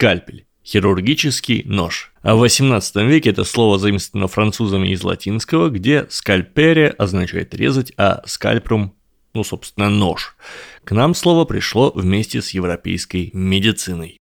скальпель хирургический нож. А в 18 веке это слово заимствовано французами из латинского, где скальпере означает резать, а скальпрум ну, собственно, нож. К нам слово пришло вместе с европейской медициной.